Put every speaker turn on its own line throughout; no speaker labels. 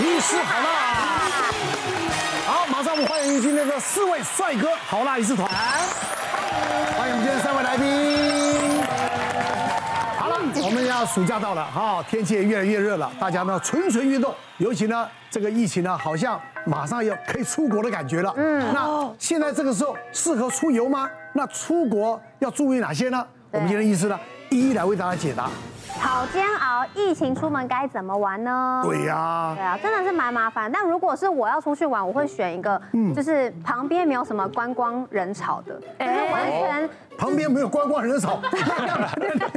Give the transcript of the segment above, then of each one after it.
医师好辣！好，马上我们欢迎今天的四位帅哥好辣医师团，欢迎我们今天三位来宾。好了，我们要暑假到了，哈，天气也越来越热了，大家呢蠢蠢欲动，尤其呢这个疫情呢好像马上要可以出国的感觉了。嗯，那现在这个时候适合出游吗？那出国要注意哪些呢？我们今天医师呢一一来为大家解答。
好煎熬，疫情出门该怎么玩呢？
对呀，
对啊，真的是蛮麻烦。但如果是我要出去玩，我会选一个，就是旁边没有什么观光人潮的，就是完全。
旁边没有观光人潮，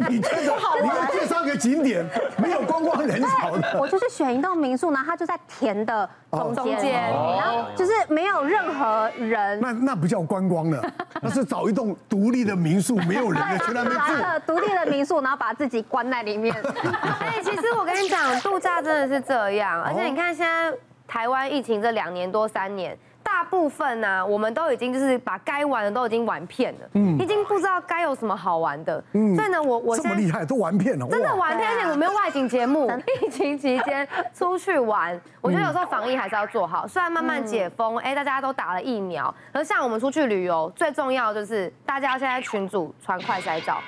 你觉得你要介绍个景点，没有观光人潮的，
我就是选一栋民宿，然后它就在田的中间，然后就是没有任何人。
那那不叫观光了，那是找一栋独立的民宿，没有人的，去那边
住。独立的民宿，然后把自己关在里面。
哎，其实我跟你讲，度假真的是这样，而且你看现在台湾疫情这两年多三年。大部分呢、啊，我们都已经就是把该玩的都已经玩遍了，嗯，已经不知道该有什么好玩的，嗯，所以呢，我我
这么厉害都玩遍了，
真的玩遍，而且我没有外景节目，疫情期间出去玩，我觉得有时候防疫还是要做好，虽然慢慢解封，哎，大家都打了疫苗，可是像我们出去旅游，最重要就是大家现在群组传快筛照，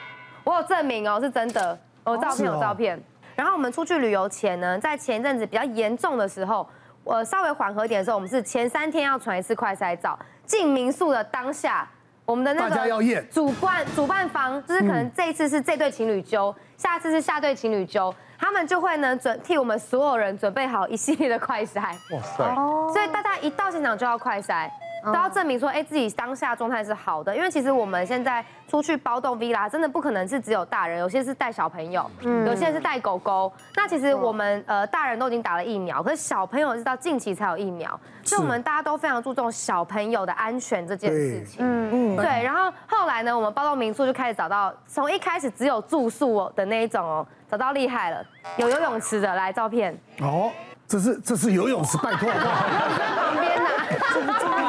我有证明哦，是真的，我照片有照片，然后我们出去旅游前呢，在前一阵子比较严重的时候。我稍微缓和点的时候，我们是前三天要传一次快筛照。进民宿的当下，我们的那个主办主办方就是可能这一次是这对情侣揪，下次是下对情侣揪，他们就会呢准替我们所有人准备好一系列的快筛。哇塞！所以大家一到现场就要快筛。都要证明说，哎，自己当下状态是好的，因为其实我们现在出去包栋 villa，真的不可能是只有大人，有些是带小朋友，嗯，有些是带狗狗。那其实我们呃大人都已经打了疫苗，可是小朋友是到近期才有疫苗，所以我们大家都非常注重小朋友的安全这件事情。嗯嗯，对。然后后来呢，我们包栋民宿就开始找到，从一开始只有住宿的那一种哦，找到厉害了，有游泳池的，来照片。
哦，这是这是游泳池，拜托。
旁边呢？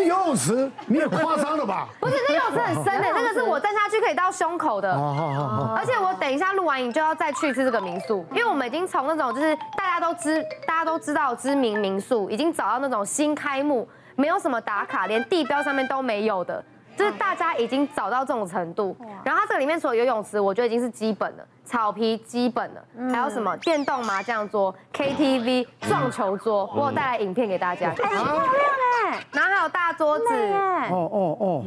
游泳池你也夸张了吧？
不是，那游泳池很深的，那个是我站下去可以到胸口的。而且我等一下录完影就要再去一次这个民宿，因为我们已经从那种就是大家都知大家都知道知名民宿，已经找到那种新开幕，没有什么打卡，连地标上面都没有的。就是大家已经找到这种程度，然后它这个里面除了游泳池，我觉得已经是基本的，草皮基本的，还有什么电动麻将桌、KTV、撞球桌，我有带来影片给大家。
很漂亮哎，
然后还有大桌子，
哦哦哦，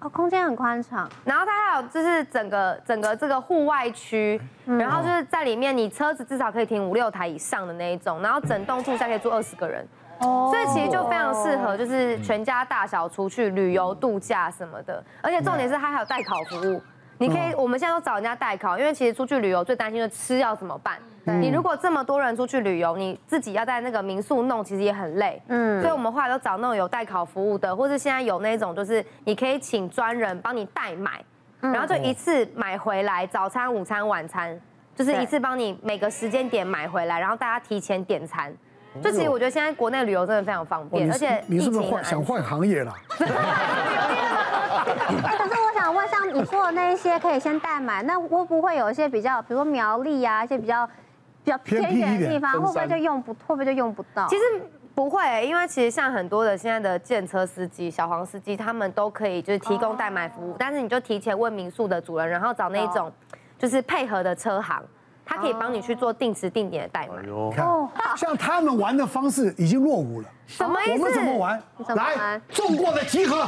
哦，空间很宽敞，
然后它还有就是整个整个这个户外区，然后就是在里面你车子至少可以停五六台以上的那一种，然后整栋住下可以住二十个人。所以其实就非常适合，就是全家大小出去旅游度假什么的，而且重点是它还有代考服务，你可以我们现在都找人家代考，因为其实出去旅游最担心的吃要怎么办？你如果这么多人出去旅游，你自己要在那个民宿弄，其实也很累。嗯，所以我们后来都找那种有代考服务的，或是现在有那种就是你可以请专人帮你代买，然后就一次买回来，早餐、午餐、晚餐，就是一次帮你每个时间点买回来，然后大家提前点餐。就其实我觉得现在国内旅游真的非常方便，而且
你是不是换想换行业了？可是
我想问，像你说的那一些可以先代买，那会不会有一些比较，比如说苗栗啊，一些比较比较偏远的地方，会不会就用不，会不会就用不到？
其实不会，因为其实像很多的现在的计程车司机、小黄司机，他们都可以就是提供代买服务，但是你就提前问民宿的主人，然后找那一种就是配合的车行。他可以帮你去做定时定点的代买。
看，像他们玩的方式已经落伍了。
什么意思？
我们怎么玩？来，中过的集合。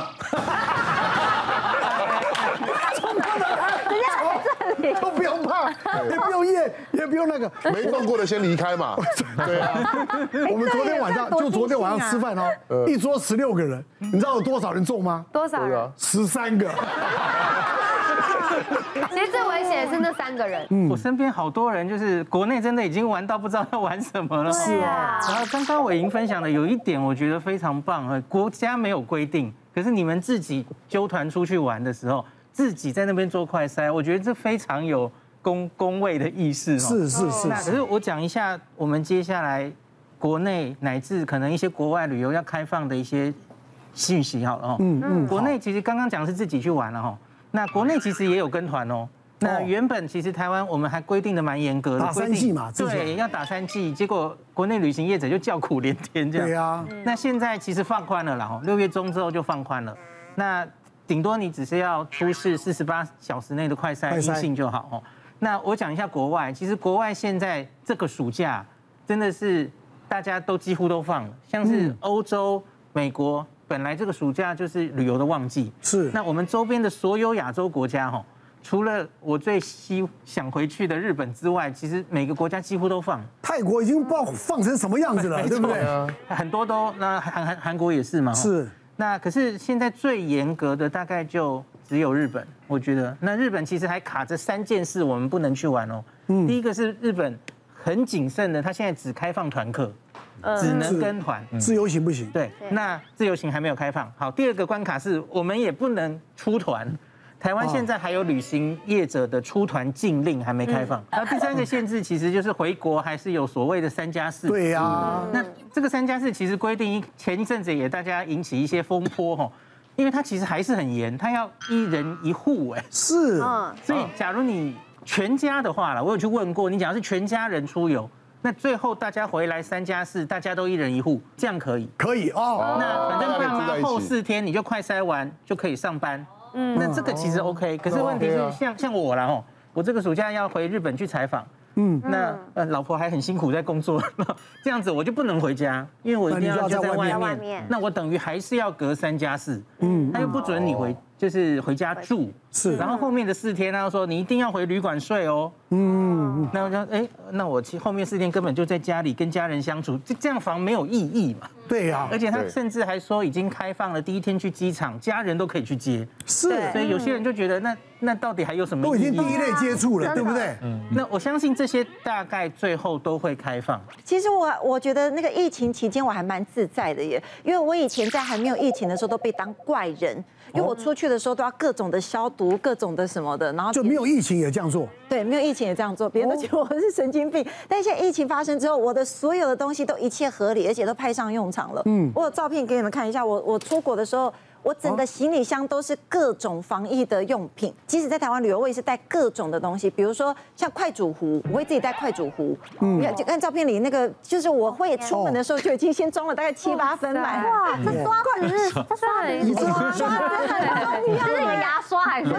中过的都不用怕，也不用验，也不用那个。
没中过的先离开嘛。对啊。
我们昨天晚上就昨天晚上吃饭哦，一桌十六个人，你知道有多少人中吗？
多少人？
十三个。
其实最危险的是那三个人。
嗯，我身边好多人就是国内真的已经玩到不知道要玩什么了。
是啊。
然后刚刚伟莹分享的有一点，我觉得非常棒。国家没有规定，可是你们自己纠团出去玩的时候，自己在那边做快筛，我觉得这非常有公公卫的意识。
是是是。
那可是我讲一下，我们接下来国内乃至可能一些国外旅游要开放的一些信息好了哦。嗯嗯。国内其实刚刚讲的是自己去玩了哈。那国内其实也有跟团哦，那原本其实台湾我们还规定的蛮严格的，
打三剂嘛，
对，要打三剂，结果国内旅行业者就叫苦连天这样。
对啊。
那现在其实放宽了啦，六月中之后就放宽了。那顶多你只是要出示四十八小时内的快筛阴性就好哦。那我讲一下国外，其实国外现在这个暑假真的是大家都几乎都放了，像是欧洲、美国，本来这个暑假就是旅游的旺季。
是。
那我们周边的所有亚洲国家哈。除了我最希想回去的日本之外，其实每个国家几乎都放。
泰国已经不知道放成什么样子了，对不对？
很多都，那韩韩韩国也是嘛。
是。
那可是现在最严格的大概就只有日本，我觉得。那日本其实还卡着三件事，我们不能去玩哦。嗯。第一个是日本很谨慎的，他现在只开放团客，只能跟团，
自由行不行。
对。那自由行还没有开放。好，第二个关卡是我们也不能出团。台湾现在还有旅行业者的出团禁令还没开放，然后第三个限制其实就是回国还是有所谓的三加四。
对呀，
那这个三加四其实规定前一阵子也大家引起一些风波哈，因为它其实还是很严，它要一人一户哎。
是，
所以假如你全家的话了，我有去问过，你假如是全家人出游，那最后大家回来三加四，大家都一人一户，这样可以？
可以哦。
那反正爸妈后四天你就快筛完就可以上班。嗯，那这个其实 OK，可是问题是像像我啦哦，我这个暑假要回日本去采访，嗯，那呃老婆还很辛苦在工作，这样子我就不能回家，因为我一定要就在外面，那我等于还是要隔三加四，嗯，他又不准你回，就是回家住，是，然后后面的四天他又说你一定要回旅馆睡哦，嗯，那我说哎，那我其后面四天根本就在家里跟家人相处，这这样防没有意义嘛。
对呀，
而且他甚至还说已经开放了，第一天去机场，家人都可以去接。
是，
所以有些人就觉得那那到底还有什么？
都已经第一类接触了，对不对？嗯。
那我相信这些大概最后都会开放。
其实我我觉得那个疫情期间我还蛮自在的耶，因为我以前在还没有疫情的时候都被当怪人，因为我出去的时候都要各种的消毒，各种的什么的，然后
就没有疫情也这样做。
对，没有疫情也这样做，别人都觉得我是神经病。但现在疫情发生之后，我的所有的东西都一切合理，而且都派上用场了。嗯，我有照片给你们看一下，我我出国的时候。我整个行李箱都是各种防疫的用品，即使在台湾旅游，我也是带各种的东西，比如说像快煮壶，我会自己带快煮壶。嗯，就看照片里那个，就是我会出门的时候就已经先装了大概七八分满。
哇，这刷子是这刷很刷，刷子很重要。是牙刷还是？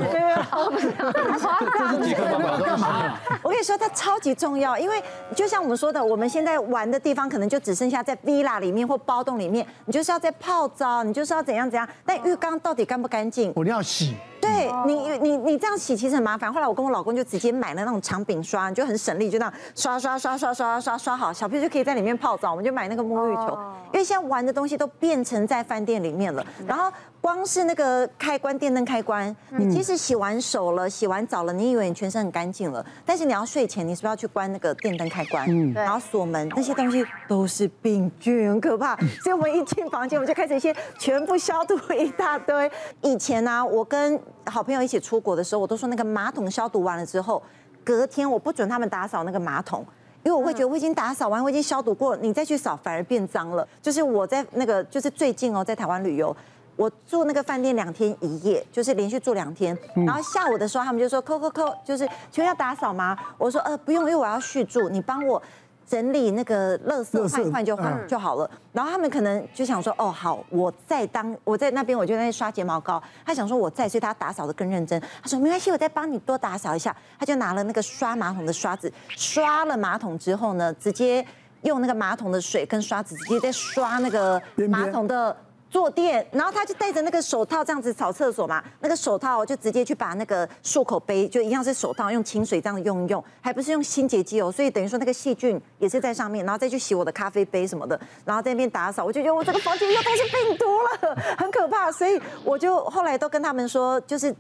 刷子这是几个宝宝干嘛？
我跟你说，它超级重要，因为就像我们说的，我们现在玩的地方可能就只剩下在 villa 里面或包栋里面，你就是要在泡澡，你就是要怎样怎样。浴缸到底干不干净？
我一定要洗。
对你，你你这样洗其实很麻烦。后来我跟我老公就直接买了那种长柄刷，你就很省力，就那样刷刷刷刷刷刷刷好，小朋友就可以在里面泡澡。我们就买那个沐浴球，因为现在玩的东西都变成在饭店里面了。然后光是那个开关电灯开关，你即使洗完手了、洗完澡了，你以为你全身很干净了，但是你要睡前，你是不是要去关那个电灯开关？嗯，然后锁门，那些东西都是病菌，很可怕。所以我们一进房间，我们就开始一些全部消毒一大堆。以前呢、啊，我跟好朋友一起出国的时候，我都说那个马桶消毒完了之后，隔天我不准他们打扫那个马桶，因为我会觉得我已经打扫完，我已经消毒过了，你再去扫反而变脏了。就是我在那个，就是最近哦，在台湾旅游，我住那个饭店两天一夜，就是连续住两天，然后下午的时候他们就说扣扣扣，就是请问要打扫吗？我说呃不用，因为我要续住，你帮我。整理那个垃圾换一换就换就好了，然后他们可能就想说，哦好，我在当我在那边，我就在那刷睫毛膏。他想说我在，所以他打扫的更认真。他说没关系，我再帮你多打扫一下。他就拿了那个刷马桶的刷子，刷了马桶之后呢，直接用那个马桶的水跟刷子直接在刷那个马桶的。坐垫，然后他就戴着那个手套这样子扫厕所嘛，那个手套就直接去把那个漱口杯就一样是手套，用清水这样用一用，还不是用清洁剂哦，所以等于说那个细菌也是在上面，然后再去洗我的咖啡杯什么的，然后在那边打扫，我就觉得我这个房间又都是病毒了，很可怕，所以我就后来都跟他们说，就是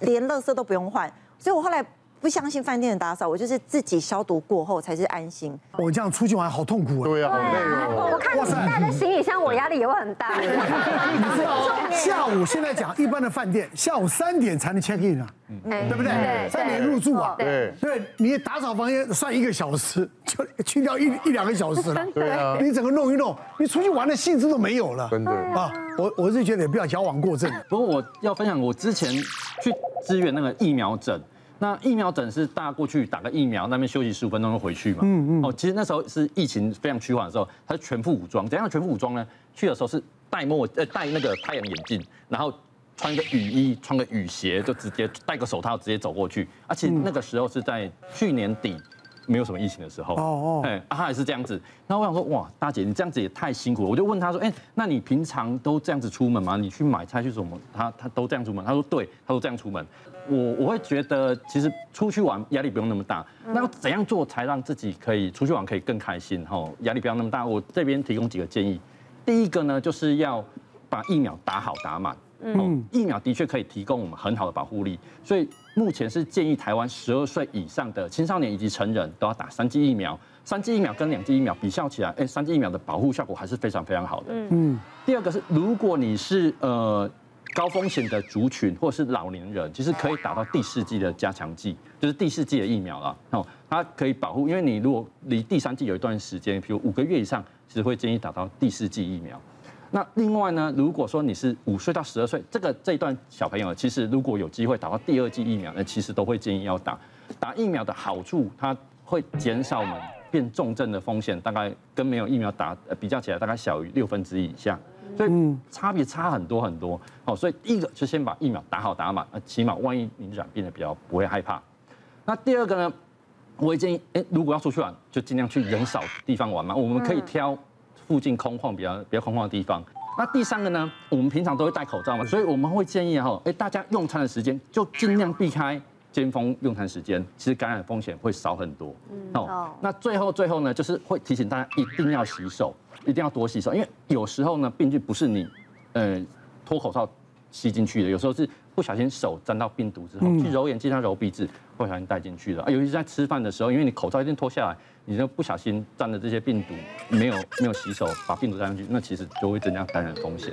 连垃圾都不用换，所以我后来。不相信饭店的打扫，我就是自己消毒过后才是安心。
我这样出去玩好痛苦啊！
对啊，好累哦。
我看你带的行李箱，我压力也会很大。
你知道下午现在讲一般的饭店，下午三点才能 check in 啊，对不对？三点入住啊。对。对，你打扫房间算一个小时，就去掉一一两个小时了。对啊。你整个弄一弄，你出去玩的兴致都没有了。
真的
啊，我我是觉得也不要矫枉过正。
不过我要分享，我之前去支援那个疫苗诊。那疫苗诊是大家过去打个疫苗，那边休息十五分钟就回去嘛。嗯嗯。哦，其实那时候是疫情非常趋缓的时候，他是全副武装。怎样全副武装呢？去的时候是戴墨呃戴那个太阳眼镜，然后穿个雨衣，穿个雨鞋，就直接戴个手套直接走过去。而且那个时候是在去年底。没有什么疫情的时候，哦哦，哎，他也是这样子。然后我想说，哇，大姐，你这样子也太辛苦了。我就问他说，哎，那你平常都这样子出门吗？你去买菜去什么？他他都这样出门。他说对，他说这样出门。我我会觉得，其实出去玩压力不用那么大。那要怎样做才让自己可以出去玩可以更开心？哈，压力不要那么大。我这边提供几个建议。第一个呢，就是要把疫苗打好打满。嗯，疫苗的确可以提供我们很好的保护力，所以目前是建议台湾十二岁以上的青少年以及成人都要打三剂疫苗。三剂疫苗跟两剂疫苗比较起来，哎，三剂疫苗的保护效果还是非常非常好的。嗯，第二个是，如果你是呃高风险的族群或是老年人，其实可以打到第四季的加强剂，就是第四季的疫苗了。哦，它可以保护，因为你如果离第三季有一段时间，比如五个月以上，其实会建议打到第四季疫苗。那另外呢，如果说你是五岁到十二岁，这个这一段小朋友，其实如果有机会打到第二季疫苗，那其实都会建议要打。打疫苗的好处，它会减少我们变重症的风险，大概跟没有疫苗打比较起来，大概小于六分之一以下，所以差别差很多很多。哦，所以第一个就先把疫苗打好打满，起码万一你染病了比较不会害怕。那第二个呢，我会建议，哎，如果要出去玩，就尽量去人少地方玩嘛，我们可以挑。附近空旷比较比较空旷的地方。那第三个呢，我们平常都会戴口罩嘛，所以我们会建议哈，哎，大家用餐的时间就尽量避开尖峰用餐时间，其实感染风险会少很多。哦，那最后最后呢，就是会提醒大家一定要洗手，一定要多洗手，因为有时候呢，病菌不是你呃脱口罩吸进去的，有时候是不小心手沾到病毒之后，去揉眼睛、揉鼻子，不小心带进去的。啊，尤其是在吃饭的时候，因为你口罩一定脱下来。你就不小心沾了这些病毒，没有没有洗手，把病毒带上去，那其实就会增加感染风险。